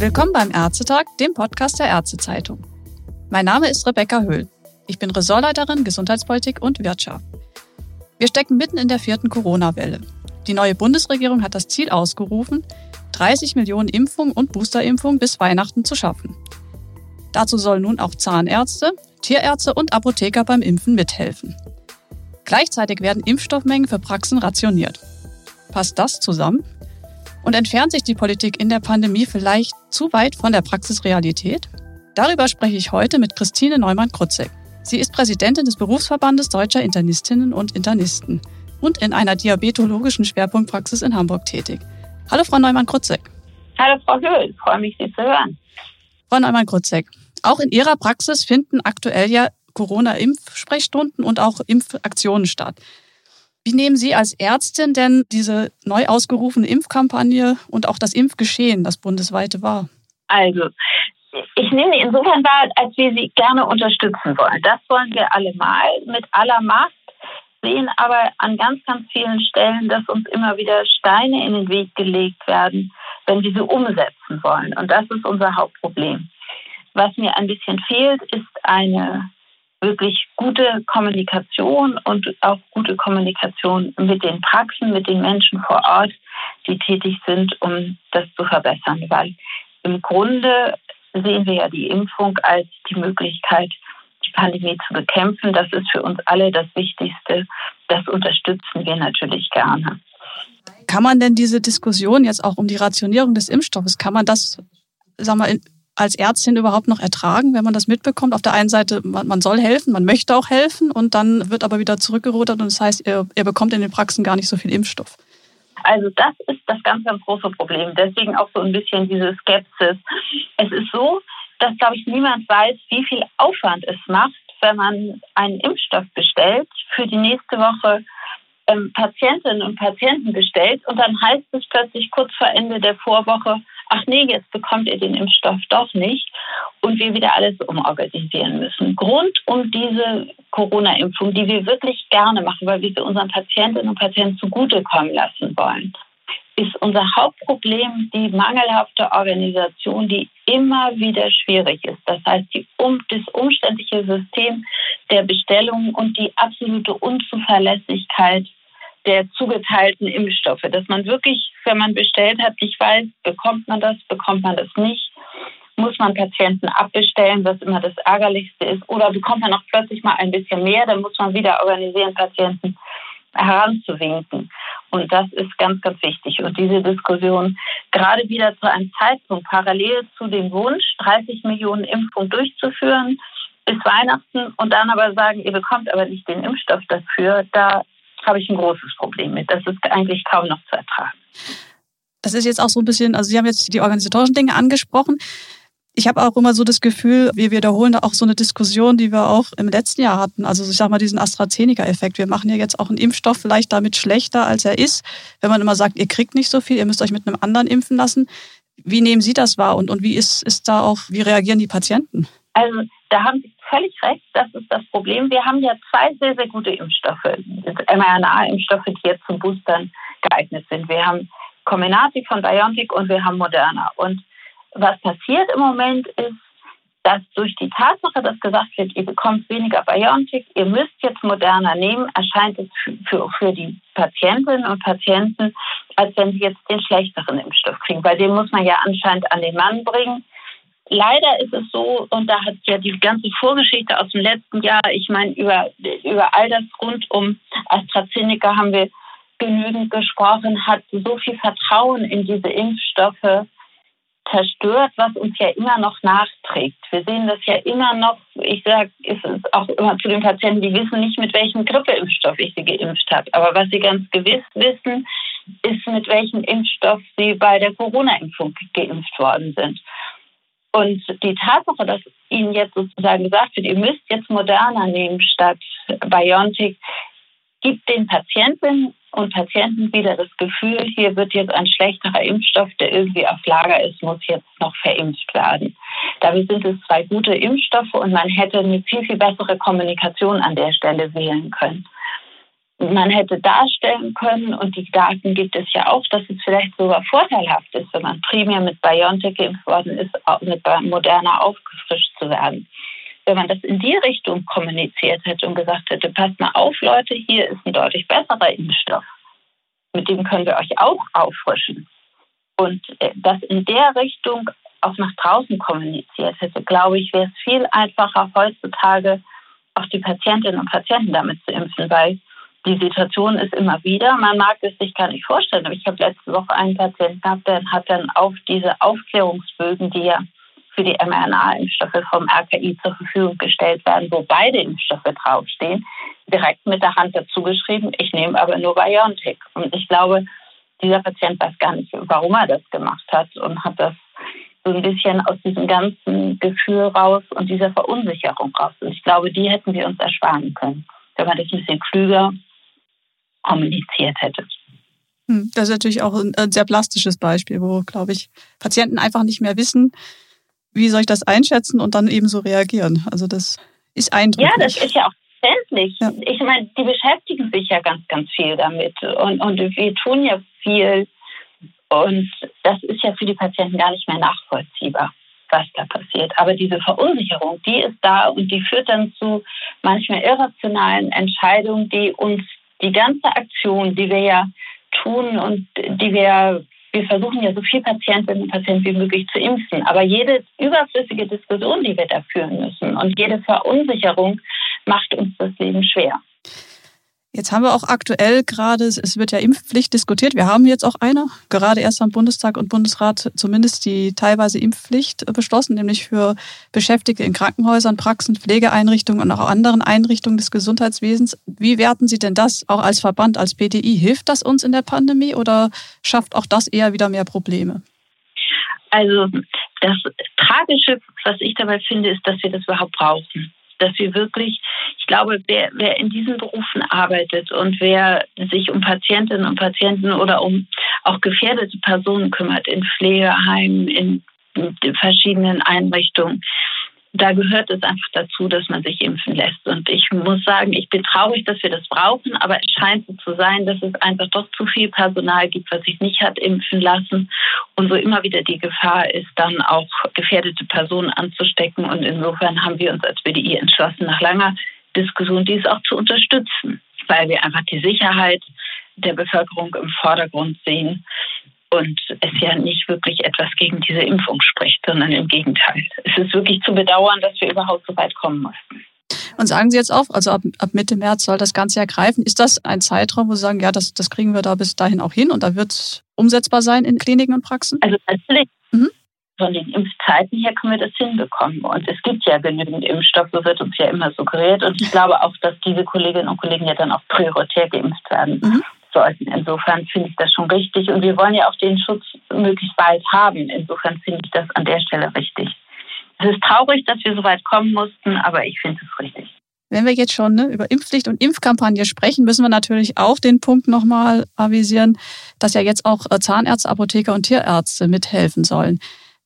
Willkommen beim Ärztetag, dem Podcast der Ärztezeitung. Mein Name ist Rebecca Höhl. Ich bin Ressortleiterin Gesundheitspolitik und Wirtschaft. Wir stecken mitten in der vierten Corona-Welle. Die neue Bundesregierung hat das Ziel ausgerufen, 30 Millionen Impfungen und Boosterimpfungen bis Weihnachten zu schaffen. Dazu sollen nun auch Zahnärzte, Tierärzte und Apotheker beim Impfen mithelfen. Gleichzeitig werden Impfstoffmengen für Praxen rationiert. Passt das zusammen? Und entfernt sich die Politik in der Pandemie vielleicht zu weit von der Praxisrealität? Darüber spreche ich heute mit Christine Neumann-Krutzek. Sie ist Präsidentin des Berufsverbandes Deutscher Internistinnen und Internisten und in einer diabetologischen Schwerpunktpraxis in Hamburg tätig. Hallo, Frau Neumann-Krutzek. Hallo, Frau Höhl. Ich freue mich, Sie zu hören. Frau Neumann-Krutzek, auch in Ihrer Praxis finden aktuell ja Corona-Impfsprechstunden und auch Impfaktionen statt. Wie nehmen Sie als Ärztin denn diese neu ausgerufene Impfkampagne und auch das Impfgeschehen, das bundesweite wahr? Also, ich nehme sie insofern wahr, als wir sie gerne unterstützen wollen. Das wollen wir alle mal mit aller Macht, sehen aber an ganz, ganz vielen Stellen, dass uns immer wieder Steine in den Weg gelegt werden, wenn wir sie umsetzen wollen. Und das ist unser Hauptproblem. Was mir ein bisschen fehlt, ist eine wirklich gute Kommunikation und auch gute Kommunikation mit den Praxen, mit den Menschen vor Ort, die tätig sind, um das zu verbessern. Weil im Grunde sehen wir ja die Impfung als die Möglichkeit, die Pandemie zu bekämpfen. Das ist für uns alle das Wichtigste. Das unterstützen wir natürlich gerne. Kann man denn diese Diskussion jetzt auch um die Rationierung des Impfstoffes, kann man das, sagen wir, als Ärztin überhaupt noch ertragen, wenn man das mitbekommt? Auf der einen Seite, man, soll helfen, man möchte auch helfen und dann wird aber wieder zurückgerudert und das heißt, ihr, ihr bekommt in den Praxen gar nicht so viel Impfstoff. Also das ist das ganz, ganz große Problem. Deswegen auch so ein bisschen diese Skepsis. Es ist so, dass, glaube ich, niemand weiß, wie viel Aufwand es macht, wenn man einen Impfstoff bestellt, für die nächste Woche ähm, Patientinnen und Patienten bestellt und dann heißt es plötzlich kurz vor Ende der Vorwoche, ach nee, jetzt bekommt ihr den Impfstoff doch nicht und wir wieder alles umorganisieren müssen. Grund um diese Corona-Impfung, die wir wirklich gerne machen, weil wir sie unseren Patientinnen und Patienten zugutekommen lassen wollen, ist unser Hauptproblem die mangelhafte Organisation, die immer wieder schwierig ist. Das heißt, die, um, das umständliche System der Bestellung und die absolute Unzuverlässigkeit der zugeteilten Impfstoffe, dass man wirklich, wenn man bestellt hat, nicht weiß, bekommt man das, bekommt man das nicht, muss man Patienten abbestellen, was immer das Ärgerlichste ist, oder bekommt man auch plötzlich mal ein bisschen mehr, dann muss man wieder organisieren, Patienten heranzuwinken. Und das ist ganz, ganz wichtig. Und diese Diskussion gerade wieder zu einem Zeitpunkt parallel zu dem Wunsch, 30 Millionen Impfungen durchzuführen bis Weihnachten und dann aber sagen, ihr bekommt aber nicht den Impfstoff dafür, da habe ich ein großes Problem mit. Das ist eigentlich kaum noch zu ertragen. Das ist jetzt auch so ein bisschen, also Sie haben jetzt die organisatorischen Dinge angesprochen. Ich habe auch immer so das Gefühl, wir wiederholen da auch so eine Diskussion, die wir auch im letzten Jahr hatten. Also ich sage mal diesen AstraZeneca-Effekt. Wir machen ja jetzt auch einen Impfstoff vielleicht damit schlechter, als er ist. Wenn man immer sagt, ihr kriegt nicht so viel, ihr müsst euch mit einem anderen impfen lassen. Wie nehmen Sie das wahr und, und wie ist, ist da auch, wie reagieren die Patienten? Also da haben Sie völlig recht, das ist das Problem. Wir haben ja zwei sehr, sehr gute Impfstoffe, mRNA-Impfstoffe, die jetzt zum Boostern geeignet sind. Wir haben Comirnaty von BioNTech und wir haben Moderna. Und was passiert im Moment ist, dass durch die Tatsache, dass gesagt wird, ihr bekommt weniger BioNTech, ihr müsst jetzt Moderna nehmen, erscheint es für, für die Patientinnen und Patienten, als wenn sie jetzt den schlechteren Impfstoff kriegen. Weil den muss man ja anscheinend an den Mann bringen. Leider ist es so, und da hat ja die ganze Vorgeschichte aus dem letzten Jahr, ich meine, über, über all das rund um AstraZeneca haben wir genügend gesprochen, hat so viel Vertrauen in diese Impfstoffe zerstört, was uns ja immer noch nachträgt. Wir sehen das ja immer noch, ich sage, es ist auch immer zu den Patienten, die wissen nicht, mit welchem Grippeimpfstoff ich sie geimpft habe. Aber was sie ganz gewiss wissen, ist, mit welchem Impfstoff sie bei der Corona-Impfung geimpft worden sind. Und die Tatsache, dass Ihnen jetzt sozusagen gesagt wird, ihr müsst jetzt Moderna nehmen statt BioNTech, gibt den Patientinnen und Patienten wieder das Gefühl, hier wird jetzt ein schlechterer Impfstoff, der irgendwie auf Lager ist, muss jetzt noch verimpft werden. Dabei sind es zwei gute Impfstoffe und man hätte eine viel, viel bessere Kommunikation an der Stelle wählen können. Man hätte darstellen können, und die Daten gibt es ja auch, dass es vielleicht sogar vorteilhaft ist, wenn man primär mit BioNTech geimpft worden ist, mit Moderna aufgefrischt zu werden. Wenn man das in die Richtung kommuniziert hätte und gesagt hätte, passt mal auf, Leute, hier ist ein deutlich besserer Impfstoff, mit dem können wir euch auch auffrischen. Und äh, das in der Richtung auch nach draußen kommuniziert hätte, glaube ich, wäre es viel einfacher heutzutage auch die Patientinnen und Patienten damit zu impfen, weil die Situation ist immer wieder, man mag es sich gar nicht vorstellen, aber ich habe letzte Woche einen Patienten gehabt, der hat dann auf diese Aufklärungsbögen, die ja für die mRNA-Impfstoffe vom RKI zur Verfügung gestellt werden, wo beide Impfstoffe draufstehen, direkt mit der Hand dazu geschrieben, ich nehme aber nur BioNTech. Und ich glaube, dieser Patient weiß gar nicht, warum er das gemacht hat und hat das so ein bisschen aus diesem ganzen Gefühl raus und dieser Verunsicherung raus. Und ich glaube, die hätten wir uns ersparen können, wenn man das ein bisschen klüger kommuniziert hätte. Hm, das ist natürlich auch ein sehr plastisches Beispiel, wo, glaube ich, Patienten einfach nicht mehr wissen, wie soll ich das einschätzen und dann eben so reagieren. Also das ist eindrücklich. Ja, das ist ja auch verständlich. Ja. Ich meine, die beschäftigen sich ja ganz, ganz viel damit und, und wir tun ja viel und das ist ja für die Patienten gar nicht mehr nachvollziehbar, was da passiert. Aber diese Verunsicherung, die ist da und die führt dann zu manchmal irrationalen Entscheidungen, die uns die ganze Aktion, die wir ja tun und die wir, wir versuchen ja so viele Patientinnen und Patienten wie möglich zu impfen, aber jede überflüssige Diskussion, die wir da führen müssen und jede Verunsicherung macht uns das Leben schwer. Jetzt haben wir auch aktuell gerade, es wird ja Impfpflicht diskutiert. Wir haben jetzt auch eine, gerade erst am Bundestag und Bundesrat zumindest die teilweise Impfpflicht beschlossen, nämlich für Beschäftigte in Krankenhäusern, Praxen, Pflegeeinrichtungen und auch anderen Einrichtungen des Gesundheitswesens. Wie werten Sie denn das auch als Verband, als BDI? Hilft das uns in der Pandemie oder schafft auch das eher wieder mehr Probleme? Also das Tragische, was ich dabei finde, ist, dass wir das überhaupt brauchen dass wir wirklich, ich glaube, wer, wer in diesen Berufen arbeitet und wer sich um Patientinnen und Patienten oder um auch gefährdete Personen kümmert, in Pflegeheimen, in verschiedenen Einrichtungen, da gehört es einfach dazu, dass man sich impfen lässt. Und ich muss sagen, ich bin traurig, dass wir das brauchen, aber es scheint so zu sein, dass es einfach doch zu viel Personal gibt, was sich nicht hat impfen lassen und wo immer wieder die Gefahr ist, dann auch gefährdete Personen anzustecken. Und insofern haben wir uns als BDI entschlossen, nach langer Diskussion dies auch zu unterstützen, weil wir einfach die Sicherheit der Bevölkerung im Vordergrund sehen und es ja nicht wirklich etwas gegen diese Impfung spricht, sondern im Gegenteil. Es ist wirklich zu bedauern, dass wir überhaupt so weit kommen mussten. Und sagen Sie jetzt auch, also ab, ab Mitte März soll das Ganze ergreifen. Ist das ein Zeitraum, wo Sie sagen, ja, das, das kriegen wir da bis dahin auch hin und da wird es umsetzbar sein in Kliniken und Praxen? Also natürlich. Mhm. Von den Impfzeiten her können wir das hinbekommen. Und es gibt ja genügend Impfstoff, so wird uns ja immer suggeriert. Und ich glaube auch, dass diese Kolleginnen und Kollegen ja dann auch prioritär geimpft werden. Mhm sollten. Insofern finde ich das schon richtig. Und wir wollen ja auch den Schutz möglichst bald haben. Insofern finde ich das an der Stelle richtig. Es ist traurig, dass wir so weit kommen mussten, aber ich finde es richtig. Wenn wir jetzt schon ne, über Impfpflicht und Impfkampagne sprechen, müssen wir natürlich auch den Punkt nochmal avisieren, dass ja jetzt auch äh, Zahnärzte, Apotheker und Tierärzte mithelfen sollen.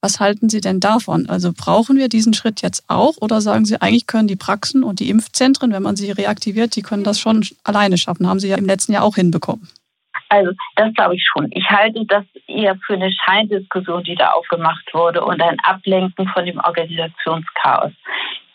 Was halten Sie denn davon? Also brauchen wir diesen Schritt jetzt auch oder sagen Sie, eigentlich können die Praxen und die Impfzentren, wenn man sie reaktiviert, die können das schon alleine schaffen? Haben Sie ja im letzten Jahr auch hinbekommen. Also das glaube ich schon. Ich halte das eher für eine Scheindiskussion, die da aufgemacht wurde und ein Ablenken von dem Organisationschaos.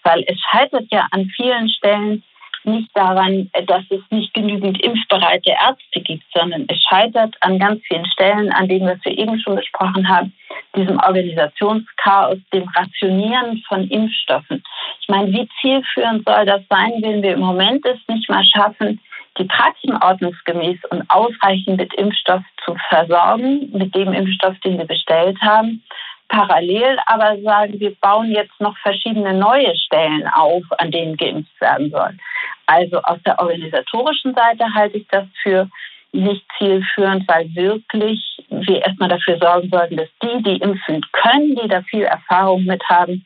Weil es scheitert ja an vielen Stellen nicht daran, dass es nicht genügend impfbereite Ärzte gibt, sondern es scheitert an ganz vielen Stellen, an denen wir eben schon besprochen haben, diesem Organisationschaos, dem Rationieren von Impfstoffen. Ich meine, wie zielführend soll das sein, wenn wir im Moment es nicht mal schaffen, die Praxen ordnungsgemäß und ausreichend mit Impfstoff zu versorgen, mit dem Impfstoff, den wir bestellt haben, parallel aber sagen, wir bauen jetzt noch verschiedene neue Stellen auf, an denen geimpft werden soll. Also aus der organisatorischen Seite halte ich das für nicht zielführend, weil wirklich wir erstmal dafür sorgen sollten, dass die, die impfen können, die da viel Erfahrung mit haben,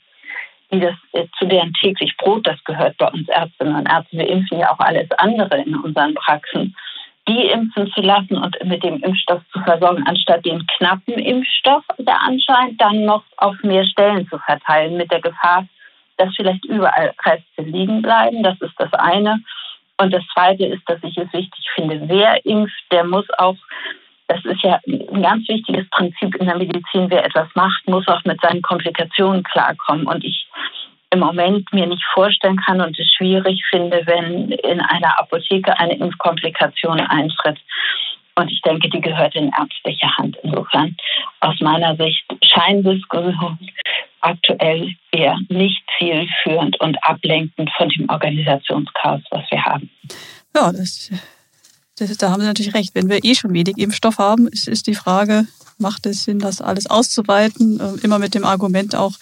die das äh, zu deren täglich Brot, das gehört bei uns Ärztinnen und Ärzten, wir impfen ja auch alles andere in unseren Praxen, die impfen zu lassen und mit dem Impfstoff zu versorgen, anstatt den knappen Impfstoff, der anscheinend dann noch auf mehr Stellen zu verteilen, mit der Gefahr, dass vielleicht überall Reste liegen bleiben. Das ist das eine. Und das Zweite ist, dass ich es wichtig finde, wer impft, der muss auch, das ist ja ein ganz wichtiges Prinzip in der Medizin, wer etwas macht, muss auch mit seinen Komplikationen klarkommen. Und ich im Moment mir nicht vorstellen kann und es schwierig finde, wenn in einer Apotheke eine Impfkomplikation eintritt. Und ich denke, die gehört in ärztliche Hand. Insofern aus meiner Sicht Scheindiskussion aktuell eher nicht zielführend und ablenkend von dem Organisationschaos, was wir haben. Ja, das, das, da haben Sie natürlich recht. Wenn wir eh schon wenig Impfstoff haben, ist, ist die Frage, macht es Sinn, das alles auszuweiten? Ähm, immer mit dem Argument auch,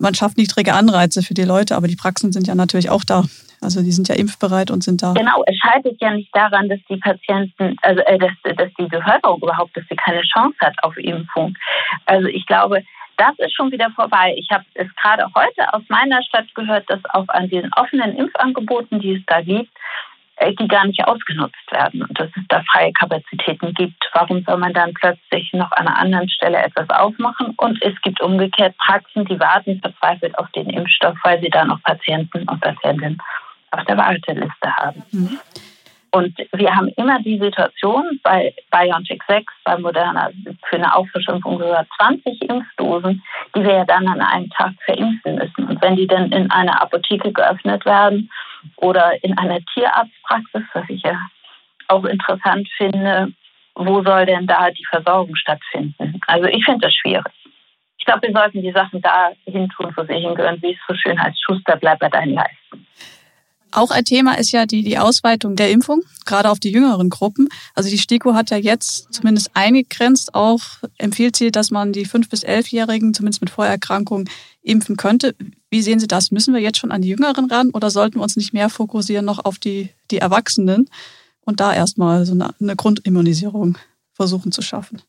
man schafft niedrige Anreize für die Leute, aber die Praxen sind ja natürlich auch da. Also die sind ja impfbereit und sind da. Genau, es scheitert ja nicht daran, dass die Patienten, also äh, dass, dass die Bevölkerung überhaupt, dass sie keine Chance hat auf Impfung. Also ich glaube, das ist schon wieder vorbei. Ich habe es gerade heute aus meiner Stadt gehört, dass auch an den offenen Impfangeboten, die es da gibt, die gar nicht ausgenutzt werden und dass es da freie Kapazitäten gibt. Warum soll man dann plötzlich noch an einer anderen Stelle etwas aufmachen? Und es gibt umgekehrt Praxen, die warten verzweifelt auf den Impfstoff, weil sie da noch Patienten und Patientinnen auf der Warteliste haben. Mhm. Und wir haben immer die Situation bei BioNTech 6, bei Moderna für eine Auffrischimpfung sogar 20 Impfdosen, die wir ja dann an einem Tag verimpfen müssen. Und wenn die dann in einer Apotheke geöffnet werden oder in einer Tierarztpraxis, was ich ja auch interessant finde, wo soll denn da die Versorgung stattfinden? Also ich finde das schwierig. Ich glaube, wir sollten die Sachen da hin tun, wo sie hingehören, wie es so schön heißt, Schuster, bleib bei deinen Leisten. Auch ein Thema ist ja die, die Ausweitung der Impfung, gerade auf die jüngeren Gruppen. Also die STIKO hat ja jetzt zumindest eingegrenzt auch, empfiehlt sie, dass man die 5- bis 11-Jährigen zumindest mit Vorerkrankungen impfen könnte. Wie sehen Sie das? Müssen wir jetzt schon an die Jüngeren ran oder sollten wir uns nicht mehr fokussieren noch auf die, die Erwachsenen und da erstmal so eine, eine Grundimmunisierung versuchen zu schaffen?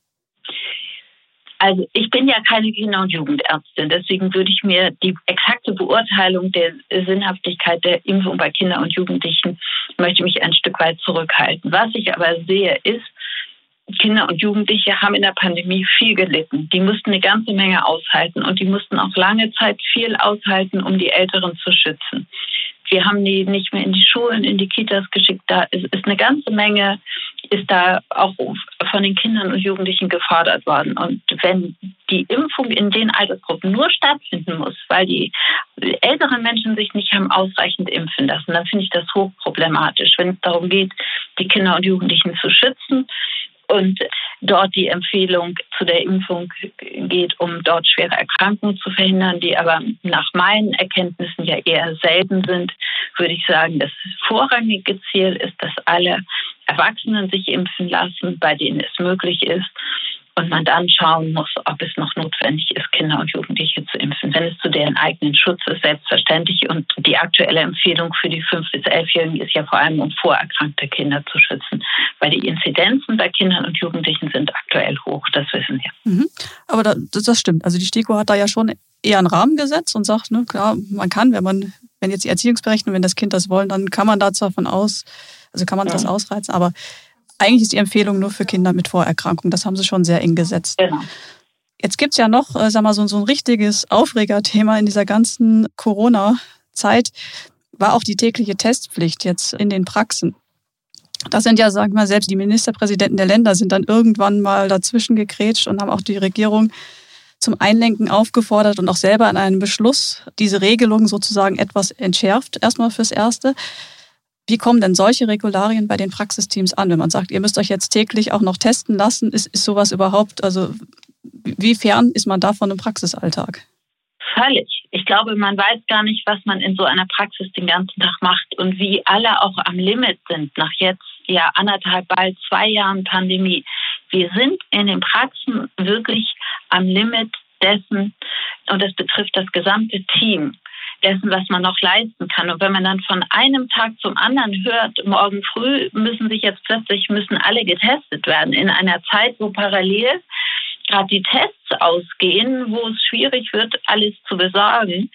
Also ich bin ja keine Kinder- und Jugendärztin, deswegen würde ich mir die exakte Beurteilung der Sinnhaftigkeit der Impfung bei Kindern und Jugendlichen möchte mich ein Stück weit zurückhalten. Was ich aber sehe, ist, Kinder und Jugendliche haben in der Pandemie viel gelitten. Die mussten eine ganze Menge aushalten und die mussten auch lange Zeit viel aushalten, um die Älteren zu schützen. Wir haben die nicht mehr in die Schulen, in die Kitas geschickt. Da ist, eine ganze Menge, ist da auch von den Kindern und Jugendlichen gefordert worden. Und wenn die Impfung in den Altersgruppen nur stattfinden muss, weil die älteren Menschen sich nicht haben ausreichend impfen lassen, dann finde ich das hochproblematisch. Wenn es darum geht, die Kinder und Jugendlichen zu schützen, und dort die Empfehlung zu der Impfung geht, um dort schwere Erkrankungen zu verhindern, die aber nach meinen Erkenntnissen ja eher selten sind, würde ich sagen, das vorrangige Ziel ist, dass alle Erwachsenen sich impfen lassen, bei denen es möglich ist und man dann schauen muss, ob es noch notwendig ist, Kinder und Jugendliche zu impfen. Wenn es zu deren eigenen Schutz ist, selbstverständlich. Und die aktuelle Empfehlung für die 5- bis 11-Jährigen ist ja vor allem, um vorerkrankte Kinder zu schützen. Weil die Inzidenzen bei Kindern und Jugendlichen sind aktuell hoch, das wissen wir. Mhm. Aber das, das stimmt. Also die STIKO hat da ja schon eher einen Rahmen gesetzt und sagt, ne, klar, man kann, wenn man, wenn jetzt die Erziehungsberechtigung, wenn das Kind das wollen, dann kann man da zwar von aus, also kann man ja. das ausreizen, aber eigentlich ist die Empfehlung nur für Kinder mit Vorerkrankungen. Das haben sie schon sehr eng gesetzt. Genau. Jetzt gibt es ja noch, äh, sag mal, so, so ein richtiges Aufregerthema in dieser ganzen Corona-Zeit, war auch die tägliche Testpflicht jetzt in den Praxen. Das sind ja, sagen wir mal, selbst die Ministerpräsidenten der Länder sind dann irgendwann mal dazwischen gegrätscht und haben auch die Regierung zum Einlenken aufgefordert und auch selber in einem Beschluss diese Regelung sozusagen etwas entschärft, erstmal fürs Erste. Wie kommen denn solche Regularien bei den Praxisteams an, wenn man sagt, ihr müsst euch jetzt täglich auch noch testen lassen? Ist, ist sowas überhaupt, also wie fern ist man davon im Praxisalltag? Völlig. Ich glaube, man weiß gar nicht, was man in so einer Praxis den ganzen Tag macht und wie alle auch am Limit sind nach jetzt ja anderthalb, bald zwei Jahren Pandemie. Wir sind in den Praxen wirklich am Limit dessen und das betrifft das gesamte Team dessen, was man noch leisten kann. Und wenn man dann von einem Tag zum anderen hört, morgen früh müssen sich jetzt plötzlich müssen alle getestet werden in einer Zeit, wo parallel gerade die Tests ausgehen, wo es schwierig wird, alles zu besorgen,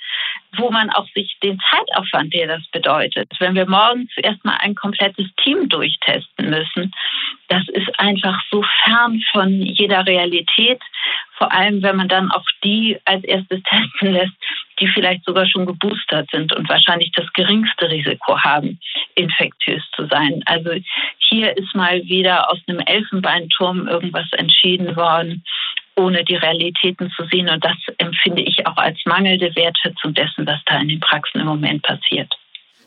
wo man auch sich den Zeitaufwand, der das bedeutet, wenn wir morgens erstmal ein komplettes Team durchtesten müssen, das ist einfach so fern von jeder Realität, vor allem wenn man dann auch die als erstes testen lässt, die vielleicht sogar schon geboostert sind und wahrscheinlich das geringste Risiko haben, infektiös zu sein. Also hier ist mal wieder aus einem Elfenbeinturm irgendwas entschieden worden, ohne die Realitäten zu sehen. Und das empfinde ich auch als mangelnde Wertschätzung dessen, was da in den Praxen im Moment passiert.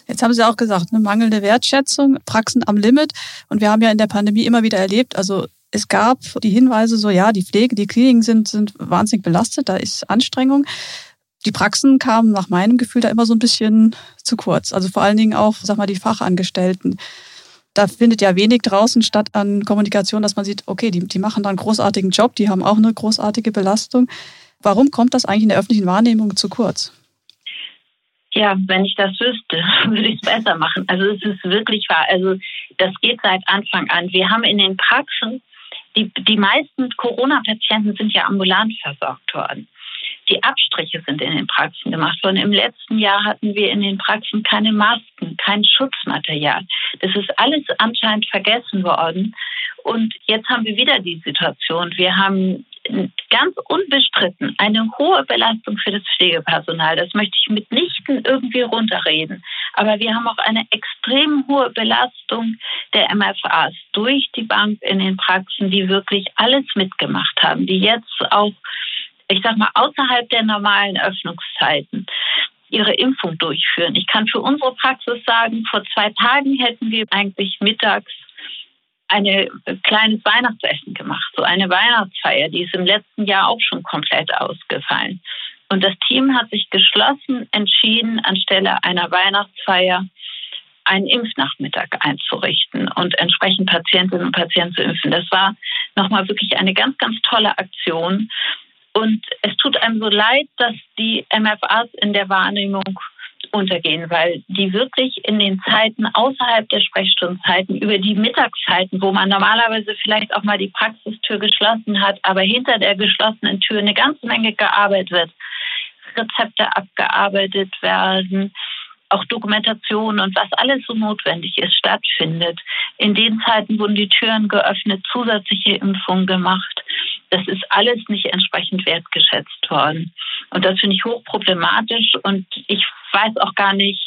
Jetzt haben Sie auch gesagt, eine mangelnde Wertschätzung, Praxen am Limit. Und wir haben ja in der Pandemie immer wieder erlebt, also es gab die Hinweise so, ja, die Pflege, die Kliniken sind, sind wahnsinnig belastet, da ist Anstrengung. Die Praxen kamen nach meinem Gefühl da immer so ein bisschen zu kurz. Also vor allen Dingen auch, sag mal, die Fachangestellten. Da findet ja wenig draußen statt an Kommunikation, dass man sieht, okay, die, die machen da einen großartigen Job, die haben auch eine großartige Belastung. Warum kommt das eigentlich in der öffentlichen Wahrnehmung zu kurz? Ja, wenn ich das wüsste, würde ich es besser machen. Also es ist wirklich wahr. Also das geht seit Anfang an. Wir haben in den Praxen, die, die meisten Corona-Patienten sind ja ambulant versorgt worden. Die Abstriche sind in den Praxen gemacht worden. Im letzten Jahr hatten wir in den Praxen keine Masken, kein Schutzmaterial. Das ist alles anscheinend vergessen worden. Und jetzt haben wir wieder die Situation. Wir haben ganz unbestritten eine hohe Belastung für das Pflegepersonal. Das möchte ich mitnichten irgendwie runterreden. Aber wir haben auch eine extrem hohe Belastung der MFAs durch die Bank in den Praxen, die wirklich alles mitgemacht haben, die jetzt auch, ich sag mal, außerhalb der normalen Öffnungszeiten ihre Impfung durchführen. Ich kann für unsere Praxis sagen, vor zwei Tagen hätten wir eigentlich mittags ein kleines Weihnachtsessen gemacht, so eine Weihnachtsfeier, die ist im letzten Jahr auch schon komplett ausgefallen. Und das Team hat sich geschlossen entschieden, anstelle einer Weihnachtsfeier einen Impfnachmittag einzurichten und entsprechend Patientinnen und Patienten zu impfen. Das war nochmal wirklich eine ganz, ganz tolle Aktion. Und es tut einem so leid, dass die MFAs in der Wahrnehmung untergehen, weil die wirklich in den Zeiten außerhalb der Sprechstundenzeiten, über die Mittagszeiten, wo man normalerweise vielleicht auch mal die Praxistür geschlossen hat, aber hinter der geschlossenen Tür eine ganze Menge gearbeitet wird, Rezepte abgearbeitet werden, auch Dokumentation und was alles so notwendig ist, stattfindet. In den Zeiten wurden die Türen geöffnet, zusätzliche Impfungen gemacht. Das ist alles nicht entsprechend wertgeschätzt worden. Und das finde ich hochproblematisch und ich weiß auch gar nicht,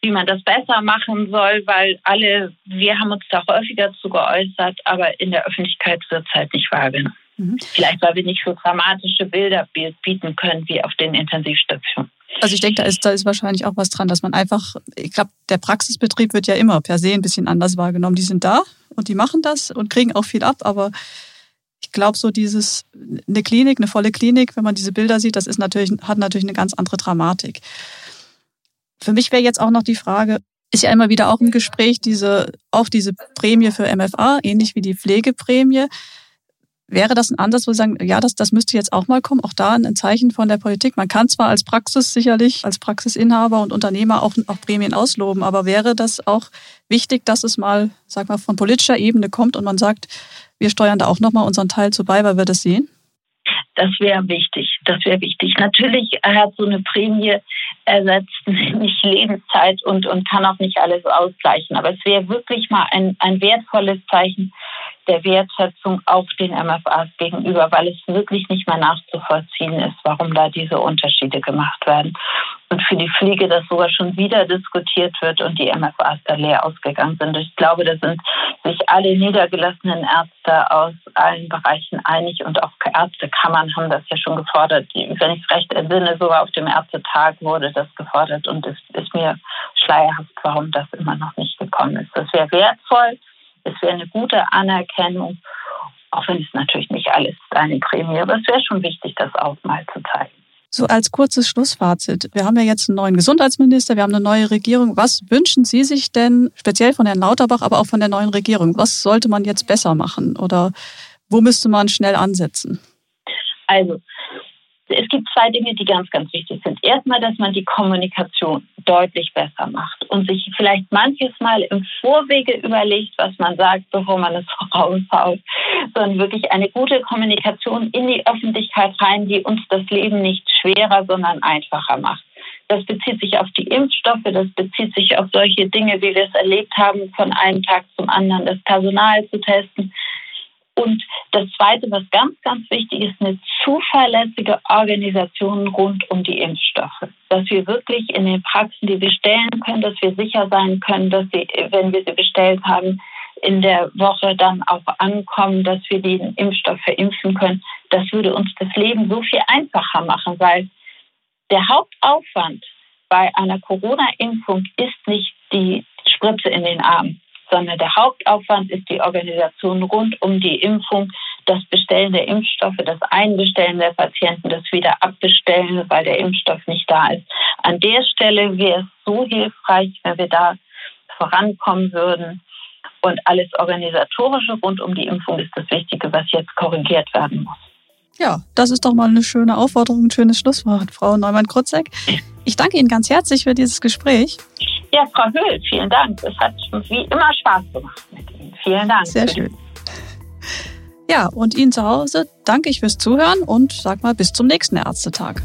wie man das besser machen soll, weil alle, wir haben uns da häufiger zu geäußert, aber in der Öffentlichkeit wird es halt nicht wahrgenommen. Mhm. Vielleicht, weil wir nicht so dramatische Bilder bieten können wie auf den Intensivstationen. Also ich denke, da ist, da ist wahrscheinlich auch was dran, dass man einfach, ich glaube, der Praxisbetrieb wird ja immer per se ein bisschen anders wahrgenommen. Die sind da und die machen das und kriegen auch viel ab, aber ich glaube, so dieses, eine Klinik, eine volle Klinik, wenn man diese Bilder sieht, das ist natürlich, hat natürlich eine ganz andere Dramatik. Für mich wäre jetzt auch noch die Frage, ist ja immer wieder auch im Gespräch diese, auch diese Prämie für MFA, ähnlich wie die Pflegeprämie. Wäre das ein Ansatz, wo Sie sagen, ja, das, das müsste jetzt auch mal kommen, auch da ein Zeichen von der Politik? Man kann zwar als Praxis sicherlich, als Praxisinhaber und Unternehmer auch, auch Prämien ausloben, aber wäre das auch wichtig, dass es mal, sag mal, von politischer Ebene kommt und man sagt, wir steuern da auch nochmal unseren Teil zu bei, weil wir das sehen? Das wäre wichtig. Das wäre wichtig. Natürlich hat so eine Prämie ersetzt nicht Lebenszeit und, und kann auch nicht alles ausgleichen. Aber es wäre wirklich mal ein, ein wertvolles Zeichen der Wertschätzung auch den MFAs gegenüber, weil es wirklich nicht mehr nachzuvollziehen ist, warum da diese Unterschiede gemacht werden. Und für die Pflege das sogar schon wieder diskutiert wird und die MFAs da leer ausgegangen sind. Ich glaube, da sind sich alle niedergelassenen Ärzte aus allen Bereichen einig und auch Ärztekammern haben das ja schon gefordert. Wenn ich es recht entsinne, sogar auf dem Ärztetag wurde das gefordert und es ist mir schleierhaft, warum das immer noch nicht gekommen ist. Das wäre wertvoll es wäre eine gute Anerkennung, auch wenn es natürlich nicht alles ist, eine Prämie, aber es wäre schon wichtig, das auch mal zu zeigen. So als kurzes Schlussfazit. Wir haben ja jetzt einen neuen Gesundheitsminister, wir haben eine neue Regierung. Was wünschen Sie sich denn speziell von Herrn Lauterbach, aber auch von der neuen Regierung? Was sollte man jetzt besser machen oder wo müsste man schnell ansetzen? Also, es gibt zwei Dinge, die ganz, ganz wichtig sind. Erstmal, dass man die Kommunikation deutlich besser macht und sich vielleicht manches Mal im Vorwege überlegt, was man sagt, bevor man es raushaut, sondern wirklich eine gute Kommunikation in die Öffentlichkeit rein, die uns das Leben nicht schwerer, sondern einfacher macht. Das bezieht sich auf die Impfstoffe, das bezieht sich auf solche Dinge, wie wir es erlebt haben, von einem Tag zum anderen das Personal zu testen. Und Das Zweite, was ganz, ganz wichtig ist, eine zuverlässige Organisation rund um die Impfstoffe. Dass wir wirklich in den Praxen, die wir stellen können, dass wir sicher sein können, dass sie, wenn wir sie bestellt haben, in der Woche dann auch ankommen, dass wir den Impfstoff verimpfen können. Das würde uns das Leben so viel einfacher machen, weil der Hauptaufwand bei einer Corona-Impfung ist nicht die Spritze in den Arm sondern der Hauptaufwand ist die Organisation rund um die Impfung, das Bestellen der Impfstoffe, das Einbestellen der Patienten, das Wiederabbestellen, weil der Impfstoff nicht da ist. An der Stelle wäre es so hilfreich, wenn wir da vorankommen würden. Und alles Organisatorische rund um die Impfung ist das Wichtige, was jetzt korrigiert werden muss. Ja, das ist doch mal eine schöne Aufforderung, ein schönes Schlusswort, Frau Neumann-Krutzek. Ich danke Ihnen ganz herzlich für dieses Gespräch. Ja, Frau Höhl, vielen Dank. Es hat wie immer Spaß gemacht mit Ihnen. Vielen Dank. Sehr schön. Ja, und Ihnen zu Hause danke ich fürs Zuhören und sag mal bis zum nächsten Ärztetag.